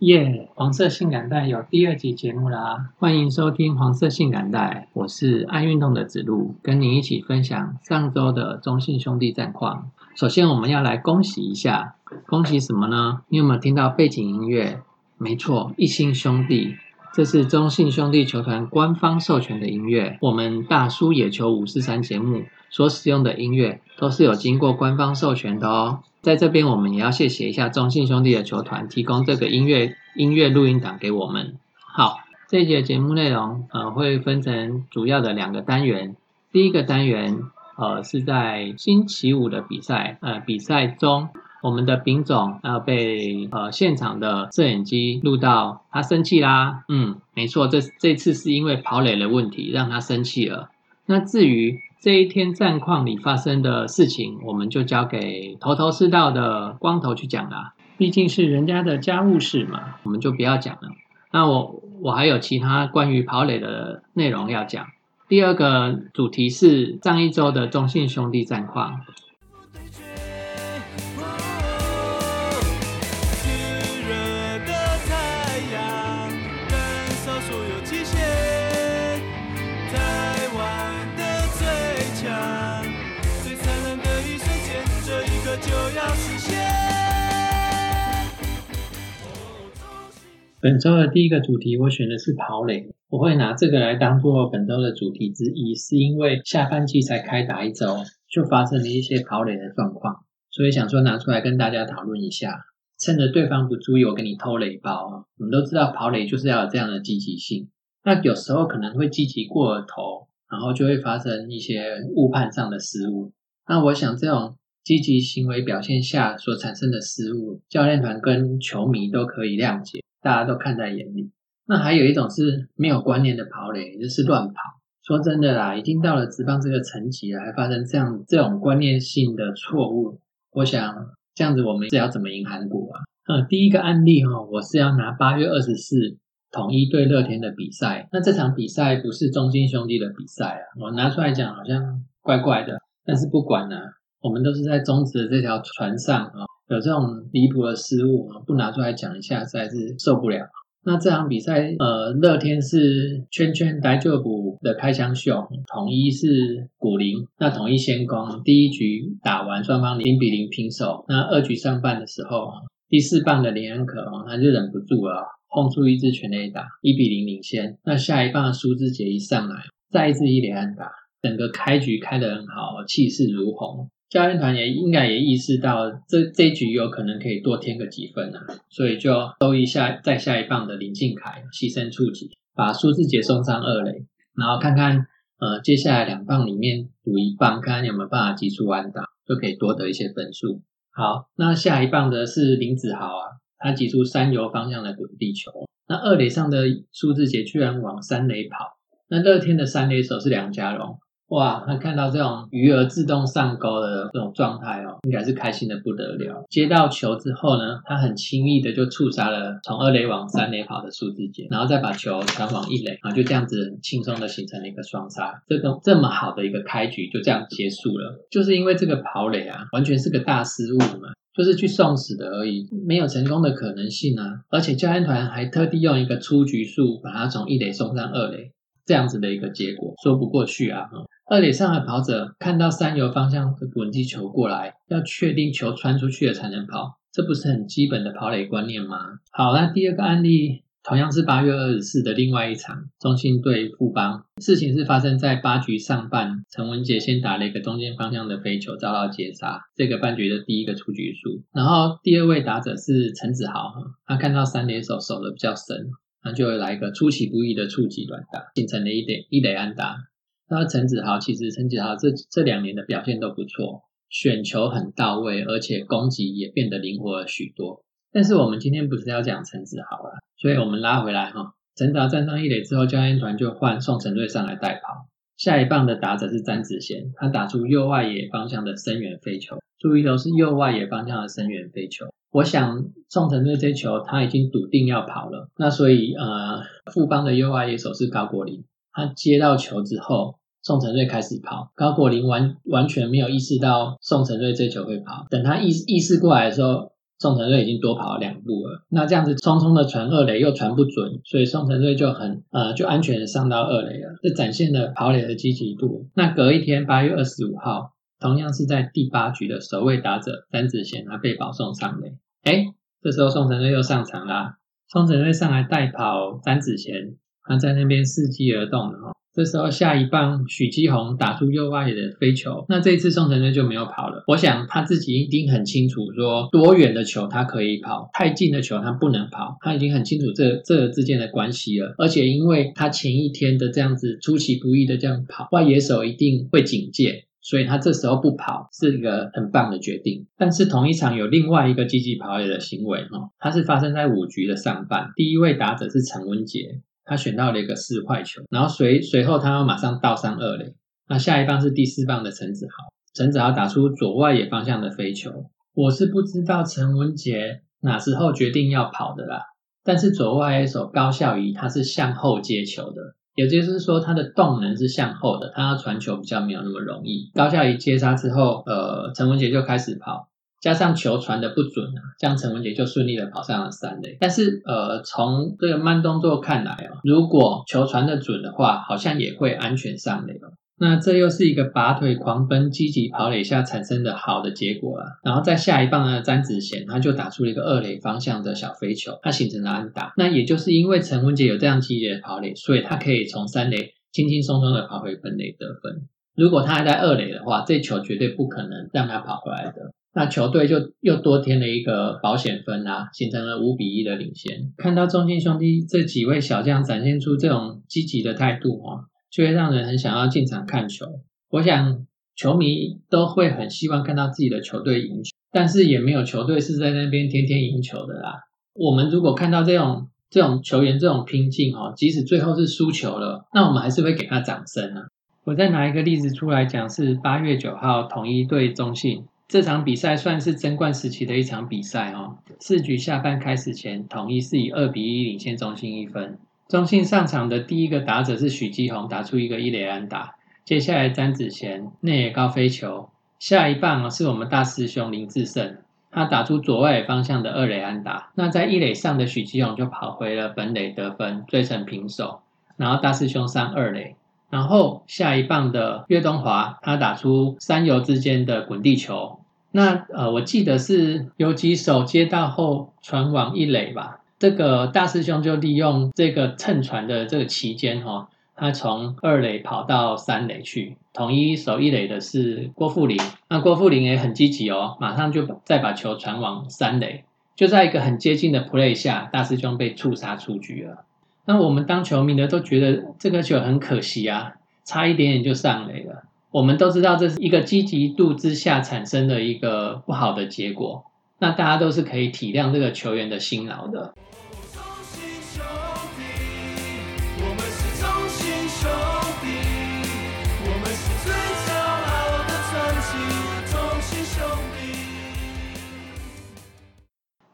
耶！黄色性感带有第二集节目啦，欢迎收听黄色性感带，我是爱运动的子路，跟你一起分享上周的中信兄弟战况。首先，我们要来恭喜一下，恭喜什么呢？你有没有听到背景音乐？没错，一心兄弟，这是中信兄弟球团官方授权的音乐。我们大叔野球五四三节目所使用的音乐，都是有经过官方授权的哦。在这边，我们也要谢谢一下中信兄弟的球团提供这个音乐音乐录音档给我们。好，这一节节目内容呃会分成主要的两个单元。第一个单元呃是在星期五的比赛呃比赛中，我们的丙总呃被呃现场的摄影机录到他生气啦。嗯，没错，这这次是因为跑垒的问题让他生气了。那至于这一天战况里发生的事情，我们就交给头头是道的光头去讲啦。毕竟是人家的家务事嘛，我们就不要讲了。那我我还有其他关于跑垒的内容要讲。第二个主题是上一周的中信兄弟战况。本周的第一个主题，我选的是跑垒。我会拿这个来当做本周的主题之一，是因为下半季才开打一周，就发生了一些跑垒的状况，所以想说拿出来跟大家讨论一下。趁着对方不注意，我给你偷垒包。我们都知道跑垒就是要有这样的积极性，那有时候可能会积极过头，然后就会发生一些误判上的失误。那我想这种积极行为表现下所产生的失误，教练团跟球迷都可以谅解。大家都看在眼里。那还有一种是没有观念的跑垒，就是乱跑。说真的啦，已经到了职棒这个层级了，还发生这样这种观念性的错误，我想这样子我们是要怎么赢韩国啊？嗯，第一个案例哈，我是要拿八月二十四统一对乐天的比赛。那这场比赛不是中心兄弟的比赛啊，我拿出来讲好像怪怪的。但是不管了，我们都是在中职的这条船上啊。有这种离谱的失误啊，不拿出来讲一下实在是受不了。那这场比赛，呃，乐天是圈圈呆旧补的开枪秀，统一是古林。那统一先攻，第一局打完，双方零比零平手。那二局上半的时候，第四棒的林安可他就忍不住了，轰出一支全垒打，一比零领先。那下一棒的苏志杰一上来，再一支一连安打，整个开局开得很好，气势如虹。教练团也应该也意识到这这一局有可能可以多添个几分啊，所以就收一下再下一棒的林敬凯牺牲触及，把苏志杰送上二垒，然后看看呃接下来两棒里面赌一棒，看看有没有办法击出安打，就可以多得一些分数。好，那下一棒的是林子豪啊，他击出三游方向的滚地球，那二垒上的苏志杰居然往三垒跑，那乐天的三垒手是梁家荣。哇，他看到这种鱼儿自动上钩的这种状态哦，应该是开心的不得了。接到球之后呢，他很轻易的就触杀了从二垒往三垒跑的数字杰，然后再把球传往一垒，然后就这样子轻松的形成了一个双杀。这个这么好的一个开局就这样结束了，就是因为这个跑垒啊，完全是个大失误嘛，就是去送死的而已，没有成功的可能性啊。而且教练团还特地用一个出局数把他从一垒送上二垒，这样子的一个结果说不过去啊。二垒上的跑者看到三游方向的滚地球过来，要确定球穿出去了才能跑，这不是很基本的跑垒观念吗？好，那第二个案例同样是八月二十四的另外一场中信队富邦，事情是发生在八局上半，陈文杰先打了一个中间方向的飞球遭到截杀，这个半局的第一个出局数。然后第二位打者是陈子豪，他看到三垒手守的比较深，那就会来一个出其不意的触击短打，形成了一垒一垒安打。那陈子豪其实陈子豪这这两年的表现都不错，选球很到位，而且攻击也变得灵活了许多。但是我们今天不是要讲陈子豪了，所以我们拉回来哈。陈子豪站上一垒之后，教练团就换宋承瑞上来代跑。下一棒的打者是詹子贤，他打出右外野方向的深远飞球，注意都是右外野方向的深远飞球。我想宋承瑞这球他已经笃定要跑了，那所以呃，副帮的右外野手是高国林。他接到球之后，宋承瑞开始跑，高国林完完全没有意识到宋承瑞这球会跑。等他意意识过来的时候，宋承瑞已经多跑了两步了。那这样子匆匆的传二垒又传不准，所以宋承瑞就很呃就安全的上到二垒了，这展现了跑垒的积极度。那隔一天八月二十五号，同样是在第八局的首位打者詹子贤他被保送上垒，哎，这时候宋承瑞又上场啦，宋承瑞上来代跑詹子贤，他在那边伺机而动了哈。这时候下一棒许基宏打出右外的飞球，那这一次宋承瑞就没有跑了。我想他自己一定很清楚，说多远的球他可以跑，太近的球他不能跑。他已经很清楚这这之间的关系了。而且因为他前一天的这样子出其不意的这样跑，外野手一定会警戒，所以他这时候不跑是一个很棒的决定。但是同一场有另外一个积极跑野的行为哈，它是发生在五局的上半，第一位打者是陈文杰。他选到了一个四坏球，然后随随后他又马上倒上二垒。那下一棒是第四棒的陈子豪，陈子豪打出左外野方向的飞球。我是不知道陈文杰哪时候决定要跑的啦。但是左外野手高孝仪他是向后接球的，也就是说他的动能是向后的，他要传球比较没有那么容易。高孝仪接杀之后，呃，陈文杰就开始跑。加上球传的不准啊，这样陈文杰就顺利的跑上了三垒。但是呃，从这个慢动作看来哦，如果球传的准的话，好像也会安全上垒了。那这又是一个拔腿狂奔、积极跑垒下产生的好的结果了。然后在下一棒呢，詹子贤他就打出了一个二垒方向的小飞球，他形成了安打。那也就是因为陈文杰有这样积极的跑垒，所以他可以从三垒轻轻松松的跑回本垒得分。如果他还在二垒的话，这球绝对不可能让他跑回来的。那球队就又多添了一个保险分啊，形成了五比一的领先。看到中信兄弟这几位小将展现出这种积极的态度哦，就会让人很想要进场看球。我想球迷都会很希望看到自己的球队赢球，但是也没有球队是在那边天天赢球的啦。我们如果看到这种这种球员这种拼劲哦，即使最后是输球了，那我们还是会给他掌声啊。我再拿一个例子出来讲，是八月九号统一对中信。这场比赛算是争冠时期的一场比赛哦。四局下半开始前，统一是以二比一领先中信一分。中信上场的第一个打者是许基宏，打出一个一垒安打。接下来詹子贤内野高飞球，下一棒是我们大师兄林志胜，他打出左外方向的二垒安打。那在一垒上的许基宏就跑回了本垒得分，追成平手。然后大师兄上二垒。然后下一棒的岳东华，他打出三游之间的滚地球。那呃，我记得是有几手接到后传往一垒吧。这个大师兄就利用这个蹭传的这个期间哈，他从二垒跑到三垒去。统一守一垒的是郭富林，那郭富林也很积极哦，马上就再把球传往三垒。就在一个很接近的 play 下，大师兄被触杀出局了。那我们当球迷的都觉得这个球很可惜啊，差一点点就上垒了。我们都知道这是一个积极度之下产生的一个不好的结果。那大家都是可以体谅这个球员的辛劳的。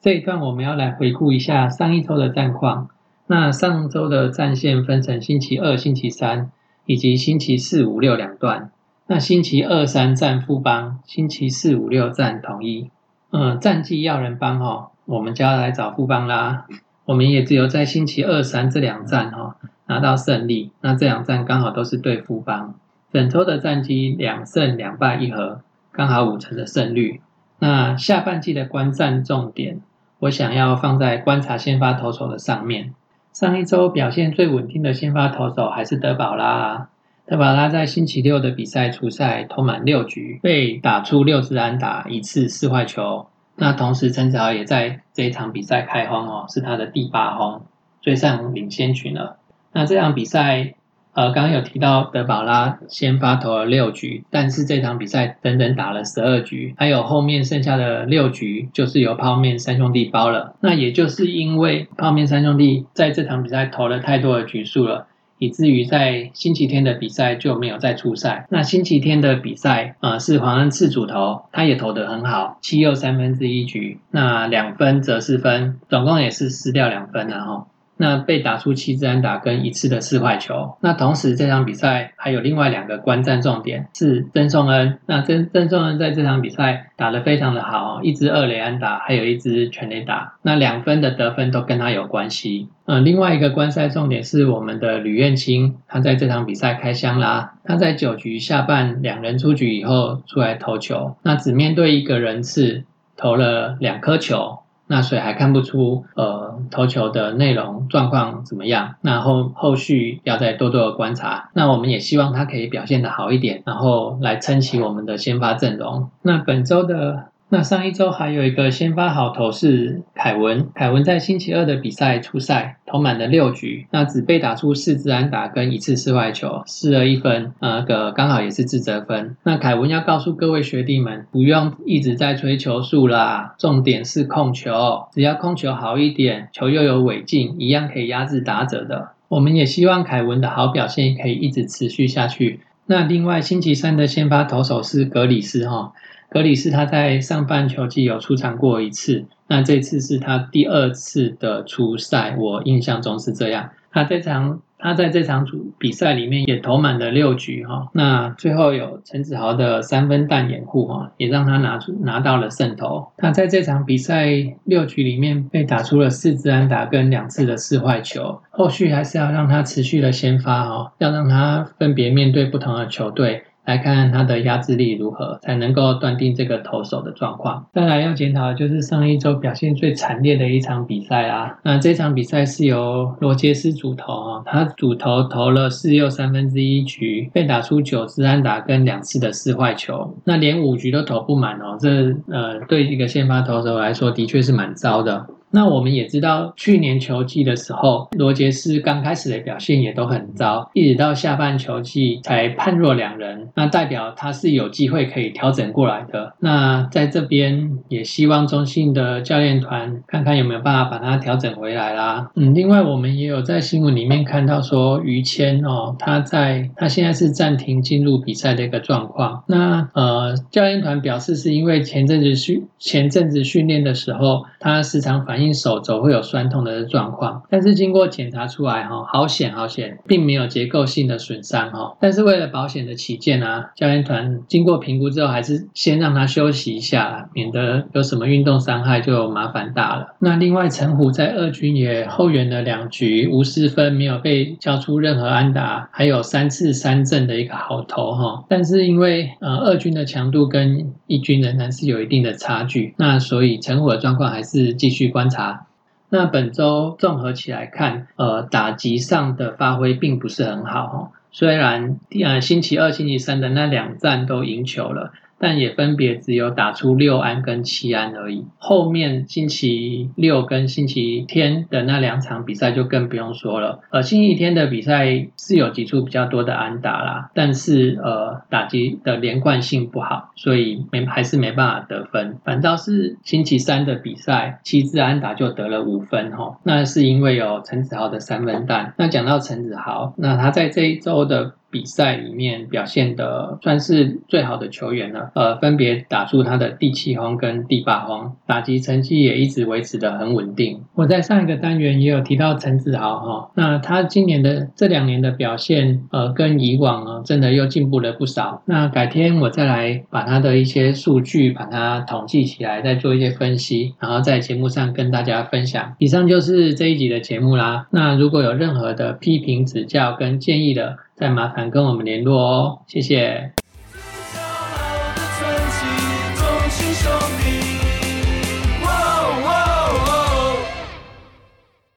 这一段我们要来回顾一下上一周的战况。那上周的战线分成星期二、星期三以及星期四、五、六两段。那星期二、三战富邦，星期四、五、六战统一。嗯，战绩要人帮哈，我们就要来找富邦啦。我们也只有在星期二、三这两战哈拿到胜利。那这两战刚好都是对富邦。本周的战绩两胜两败一和，刚好五成的胜率。那下半季的观战重点，我想要放在观察先发投手的上面。上一周表现最稳定的先发投手还是德保拉。德保拉在星期六的比赛初赛投满六局，被打出六支安打，一次四坏球。那同时陈子豪也在这一场比赛开轰哦，是他的第八轰，追上领先群了。那这场比赛。呃，刚刚有提到德保拉先发投了六局，但是这场比赛整整打了十二局，还有后面剩下的六局就是由泡面三兄弟包了。那也就是因为泡面三兄弟在这场比赛投了太多的局数了，以至于在星期天的比赛就没有再出赛。那星期天的比赛啊，是黄恩赐主投，他也投得很好，七又三分之一局，那两分则四分，总共也是失掉两分然后。那被打出七支安打跟一次的四坏球。那同时这场比赛还有另外两个观战重点是曾颂恩。那曾曾颂恩在这场比赛打得非常的好，一支二垒安打，还有一支全垒打。那两分的得分都跟他有关系。嗯，另外一个观赛重点是我们的吕彦青，他在这场比赛开箱啦。他在九局下半两人出局以后出来投球，那只面对一个人次投了两颗球。那所以还看不出呃投球的内容状况怎么样，那后后续要再多多的观察。那我们也希望他可以表现的好一点，然后来撑起我们的先发阵容。那本周的。那上一周还有一个先发好投是凯文，凯文在星期二的比赛出赛，投满了六局，那只被打出四支安打跟一次四坏球，失了一分，那个刚好也是自责分。那凯文要告诉各位学弟们，不用一直在追球数啦，重点是控球，只要控球好一点，球又有尾劲，一样可以压制打者的。我们也希望凯文的好表现可以一直持续下去。那另外星期三的先发投手是格里斯哈。格里斯他在上半球季有出场过一次，那这次是他第二次的出赛，我印象中是这样。他这场他在这场主比赛里面也投满了六局哈，那最后有陈子豪的三分弹掩护哈，也让他拿出拿到了胜投。他在这场比赛六局里面被打出了四支安打跟两次的四坏球，后续还是要让他持续的先发哈，要让他分别面对不同的球队。来看看他的压制力如何，才能够断定这个投手的状况。再来要检讨的就是上一周表现最惨烈的一场比赛啊。那这场比赛是由罗杰斯主投啊，他主投投了四又三分之一局，被打出九支安打跟两次的四坏球，那连五局都投不满哦。这呃，对一个先发投手来说，的确是蛮糟的。那我们也知道，去年球季的时候，罗杰斯刚开始的表现也都很糟，一直到下半球季才判若两人。那代表他是有机会可以调整过来的。那在这边也希望中信的教练团看看有没有办法把他调整回来啦。嗯，另外我们也有在新闻里面看到说，于谦哦，他在他现在是暂停进入比赛的一个状况。那呃，教练团表示是因为前阵子训前阵子训练的时候，他时常反映。手肘会有酸痛的状况，但是经过检查出来哈，好险好险，并没有结构性的损伤哈。但是为了保险的起见啊，教练团经过评估之后，还是先让他休息一下，免得有什么运动伤害就麻烦大了。那另外陈虎在二军也后援了两局，无失分，没有被交出任何安打，还有三次三振的一个好投哈。但是因为呃二军的强度跟一军仍然是有一定的差距，那所以陈虎的状况还是继续关观。察，那本周综合起来看，呃，打击上的发挥并不是很好哈。虽然呃星期二、星期三的那两站都赢球了。但也分别只有打出六安跟七安而已。后面星期六跟星期天的那两场比赛就更不用说了。呃，星期天的比赛是有几处比较多的安打啦，但是呃打击的连贯性不好，所以没还是没办法得分。反倒是星期三的比赛，七支安打就得了五分哈。那是因为有陈子豪的三分弹。那讲到陈子豪，那他在这一周的。比赛里面表现的算是最好的球员了，呃，分别打出他的第七轰跟第八轰，打击成绩也一直维持的很稳定。我在上一个单元也有提到陈子豪哈，那他今年的这两年的表现，呃，跟以往啊，真的又进步了不少。那改天我再来把他的一些数据把它统计起来，再做一些分析，然后在节目上跟大家分享。以上就是这一集的节目啦。那如果有任何的批评指教跟建议的，再麻烦跟我们联络哦，谢谢。